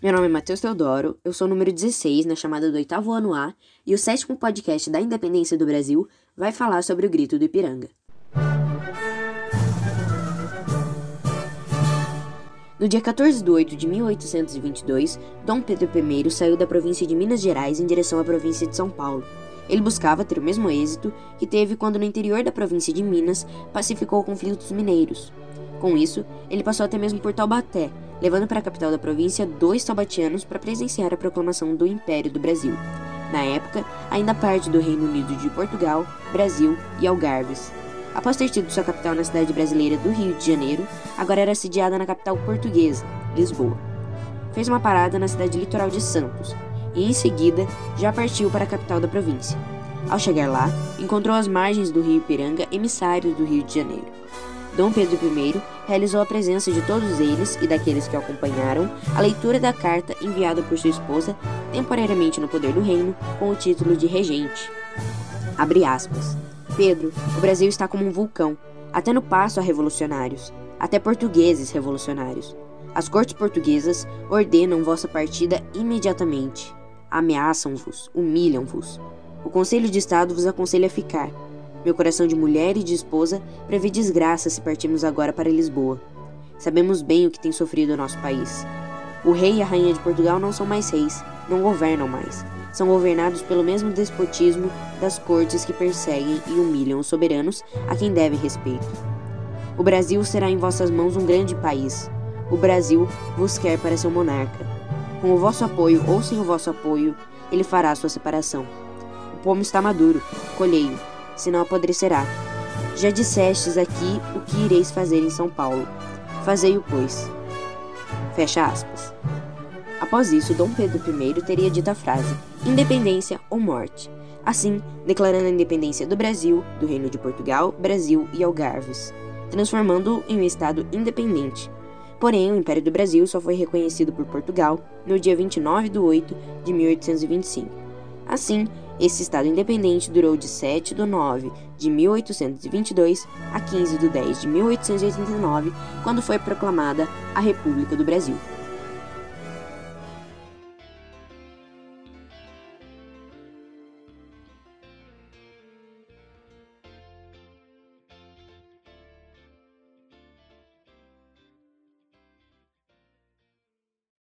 Meu nome é Matheus Teodoro, eu sou o número 16 na chamada do oitavo ano A e o sétimo podcast da independência do Brasil vai falar sobre o grito do Ipiranga. No dia 14 de 8 de 1822, Dom Pedro I saiu da província de Minas Gerais em direção à província de São Paulo. Ele buscava ter o mesmo êxito que teve quando no interior da província de Minas pacificou conflitos mineiros. Com isso, ele passou até mesmo por Taubaté, levando para a capital da província dois taubatianos para presenciar a proclamação do Império do Brasil. Na época, ainda parte do Reino Unido de Portugal, Brasil e Algarves. Após ter tido sua capital na cidade brasileira do Rio de Janeiro, agora era sediada na capital portuguesa, Lisboa. Fez uma parada na cidade litoral de Santos e, em seguida, já partiu para a capital da província. Ao chegar lá, encontrou às margens do rio Ipiranga emissários do Rio de Janeiro. Dom Pedro I realizou a presença de todos eles e daqueles que o acompanharam a leitura da carta enviada por sua esposa, temporariamente no poder do reino, com o título de regente. Abre aspas. Pedro, o Brasil está como um vulcão. Até no passo há revolucionários. Até portugueses revolucionários. As cortes portuguesas ordenam vossa partida imediatamente. Ameaçam-vos, humilham-vos. O Conselho de Estado vos aconselha a ficar. Meu coração de mulher e de esposa prevê desgraça se partirmos agora para Lisboa. Sabemos bem o que tem sofrido o nosso país. O rei e a rainha de Portugal não são mais reis, não governam mais. São governados pelo mesmo despotismo das cortes que perseguem e humilham os soberanos a quem devem respeito. O Brasil será em vossas mãos um grande país. O Brasil vos quer para seu monarca. Com o vosso apoio ou sem o vosso apoio, ele fará sua separação. O pomo está maduro, colhei-o senão apodrecerá. Já dissestes aqui o que ireis fazer em São Paulo. Fazei-o, pois. Fecha aspas. Após isso, Dom Pedro I teria dito a frase: independência ou morte. Assim, declarando a independência do Brasil, do Reino de Portugal, Brasil e Algarves, transformando-o em um Estado independente. Porém, o Império do Brasil só foi reconhecido por Portugal no dia 29 de 8 de 1825. Assim, esse Estado independente durou de 7 de 9 de 1822 a 15 de 10 de 1889, quando foi proclamada a República do Brasil.